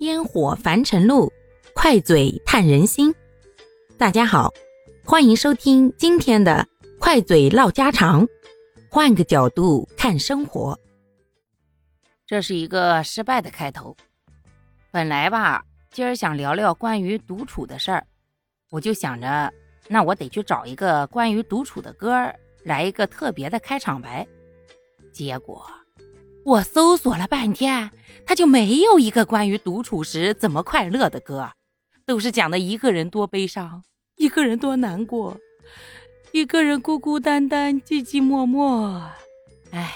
烟火凡尘路，快嘴探人心。大家好，欢迎收听今天的快嘴唠家常，换个角度看生活。这是一个失败的开头。本来吧，今儿想聊聊关于独处的事儿，我就想着，那我得去找一个关于独处的歌儿，来一个特别的开场白。结果。我搜索了半天，他就没有一个关于独处时怎么快乐的歌，都是讲的一个人多悲伤，一个人多难过，一个人孤孤单单、寂寂寞寞。唉，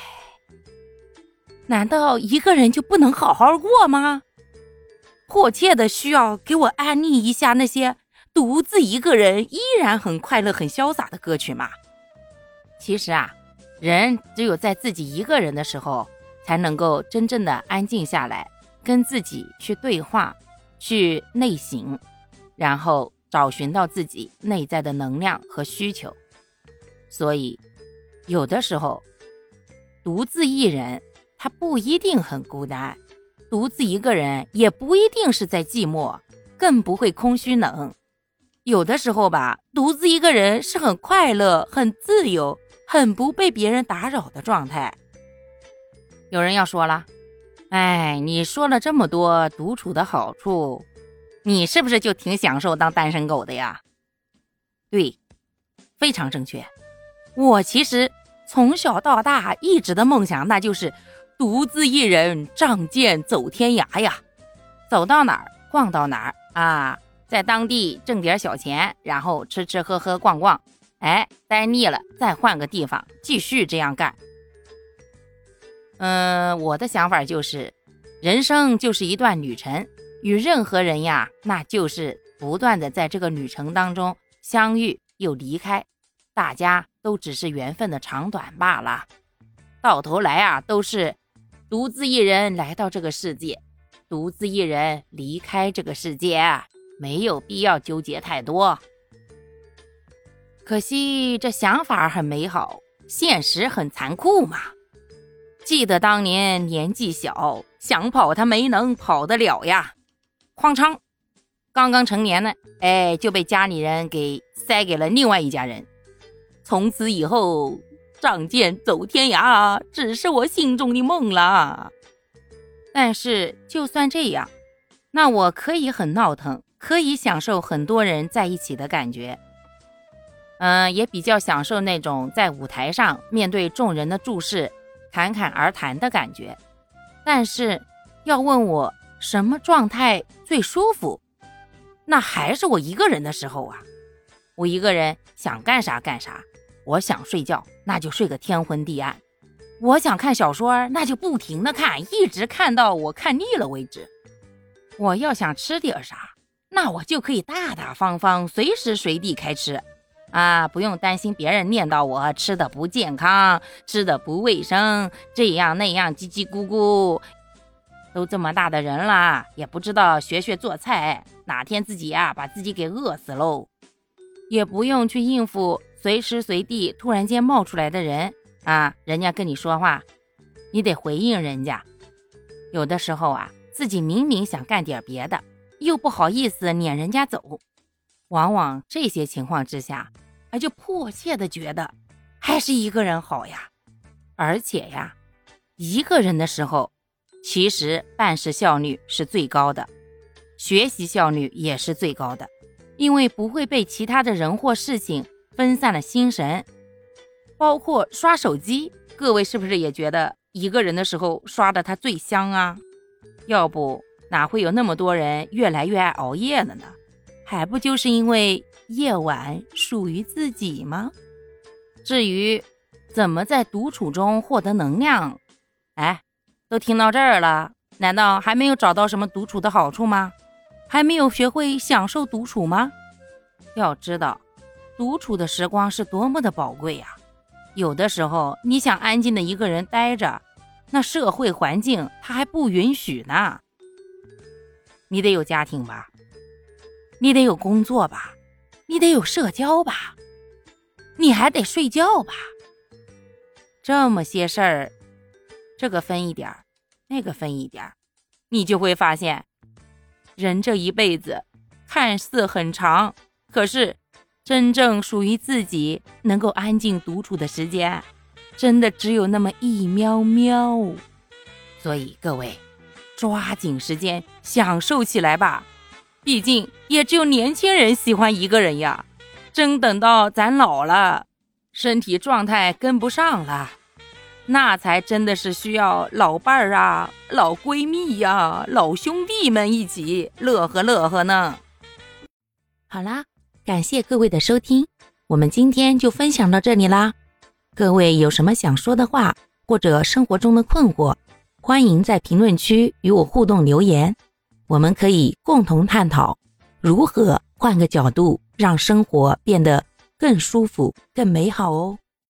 难道一个人就不能好好过吗？迫切的需要给我安利一下那些独自一个人依然很快乐、很潇洒的歌曲吗？其实啊，人只有在自己一个人的时候。才能够真正的安静下来，跟自己去对话，去内省，然后找寻到自己内在的能量和需求。所以，有的时候，独自一人，他不一定很孤单；独自一个人，也不一定是在寂寞，更不会空虚冷。有的时候吧，独自一个人是很快乐、很自由、很不被别人打扰的状态。有人要说了，哎，你说了这么多独处的好处，你是不是就挺享受当单身狗的呀？对，非常正确。我其实从小到大一直的梦想，那就是独自一人仗剑走天涯呀，走到哪儿逛到哪儿啊，在当地挣点小钱，然后吃吃喝喝逛逛，哎，待腻了再换个地方继续这样干。嗯，我的想法就是，人生就是一段旅程，与任何人呀，那就是不断的在这个旅程当中相遇又离开，大家都只是缘分的长短罢了。到头来啊，都是独自一人来到这个世界，独自一人离开这个世界，没有必要纠结太多。可惜这想法很美好，现实很残酷嘛。记得当年年纪小，想跑他没能跑得了呀。哐嚓，刚刚成年呢，哎，就被家里人给塞给了另外一家人。从此以后，仗剑走天涯只是我心中的梦了。但是就算这样，那我可以很闹腾，可以享受很多人在一起的感觉。嗯，也比较享受那种在舞台上面对众人的注视。侃侃而谈的感觉，但是要问我什么状态最舒服，那还是我一个人的时候啊。我一个人想干啥干啥，我想睡觉那就睡个天昏地暗，我想看小说那就不停的看，一直看到我看腻了为止。我要想吃点啥，那我就可以大大方方随时随地开吃。啊，不用担心别人念叨我吃的不健康，吃的不卫生，这样那样叽叽咕咕。都这么大的人了，也不知道学学做菜，哪天自己呀把自己给饿死喽。也不用去应付随时随地突然间冒出来的人啊，人家跟你说话，你得回应人家。有的时候啊，自己明明想干点别的，又不好意思撵人家走。往往这些情况之下，啊，就迫切的觉得还是一个人好呀。而且呀，一个人的时候，其实办事效率是最高的，学习效率也是最高的，因为不会被其他的人或事情分散了心神。包括刷手机，各位是不是也觉得一个人的时候刷的它最香啊？要不哪会有那么多人越来越爱熬夜了呢？还不就是因为夜晚属于自己吗？至于怎么在独处中获得能量，哎，都听到这儿了，难道还没有找到什么独处的好处吗？还没有学会享受独处吗？要知道，独处的时光是多么的宝贵呀！有的时候你想安静的一个人待着，那社会环境它还不允许呢。你得有家庭吧？你得有工作吧，你得有社交吧，你还得睡觉吧。这么些事儿，这个分一点儿，那个分一点儿，你就会发现，人这一辈子看似很长，可是真正属于自己能够安静独处的时间，真的只有那么一喵喵。所以各位，抓紧时间享受起来吧。毕竟也只有年轻人喜欢一个人呀。真等到咱老了，身体状态跟不上了。那才真的是需要老伴儿啊、老闺蜜呀、老兄弟们一起乐呵乐呵呢。好啦，感谢各位的收听，我们今天就分享到这里啦。各位有什么想说的话，或者生活中的困惑，欢迎在评论区与我互动留言，我们可以共同探讨如何换个角度让生活变得更舒服、更美好哦。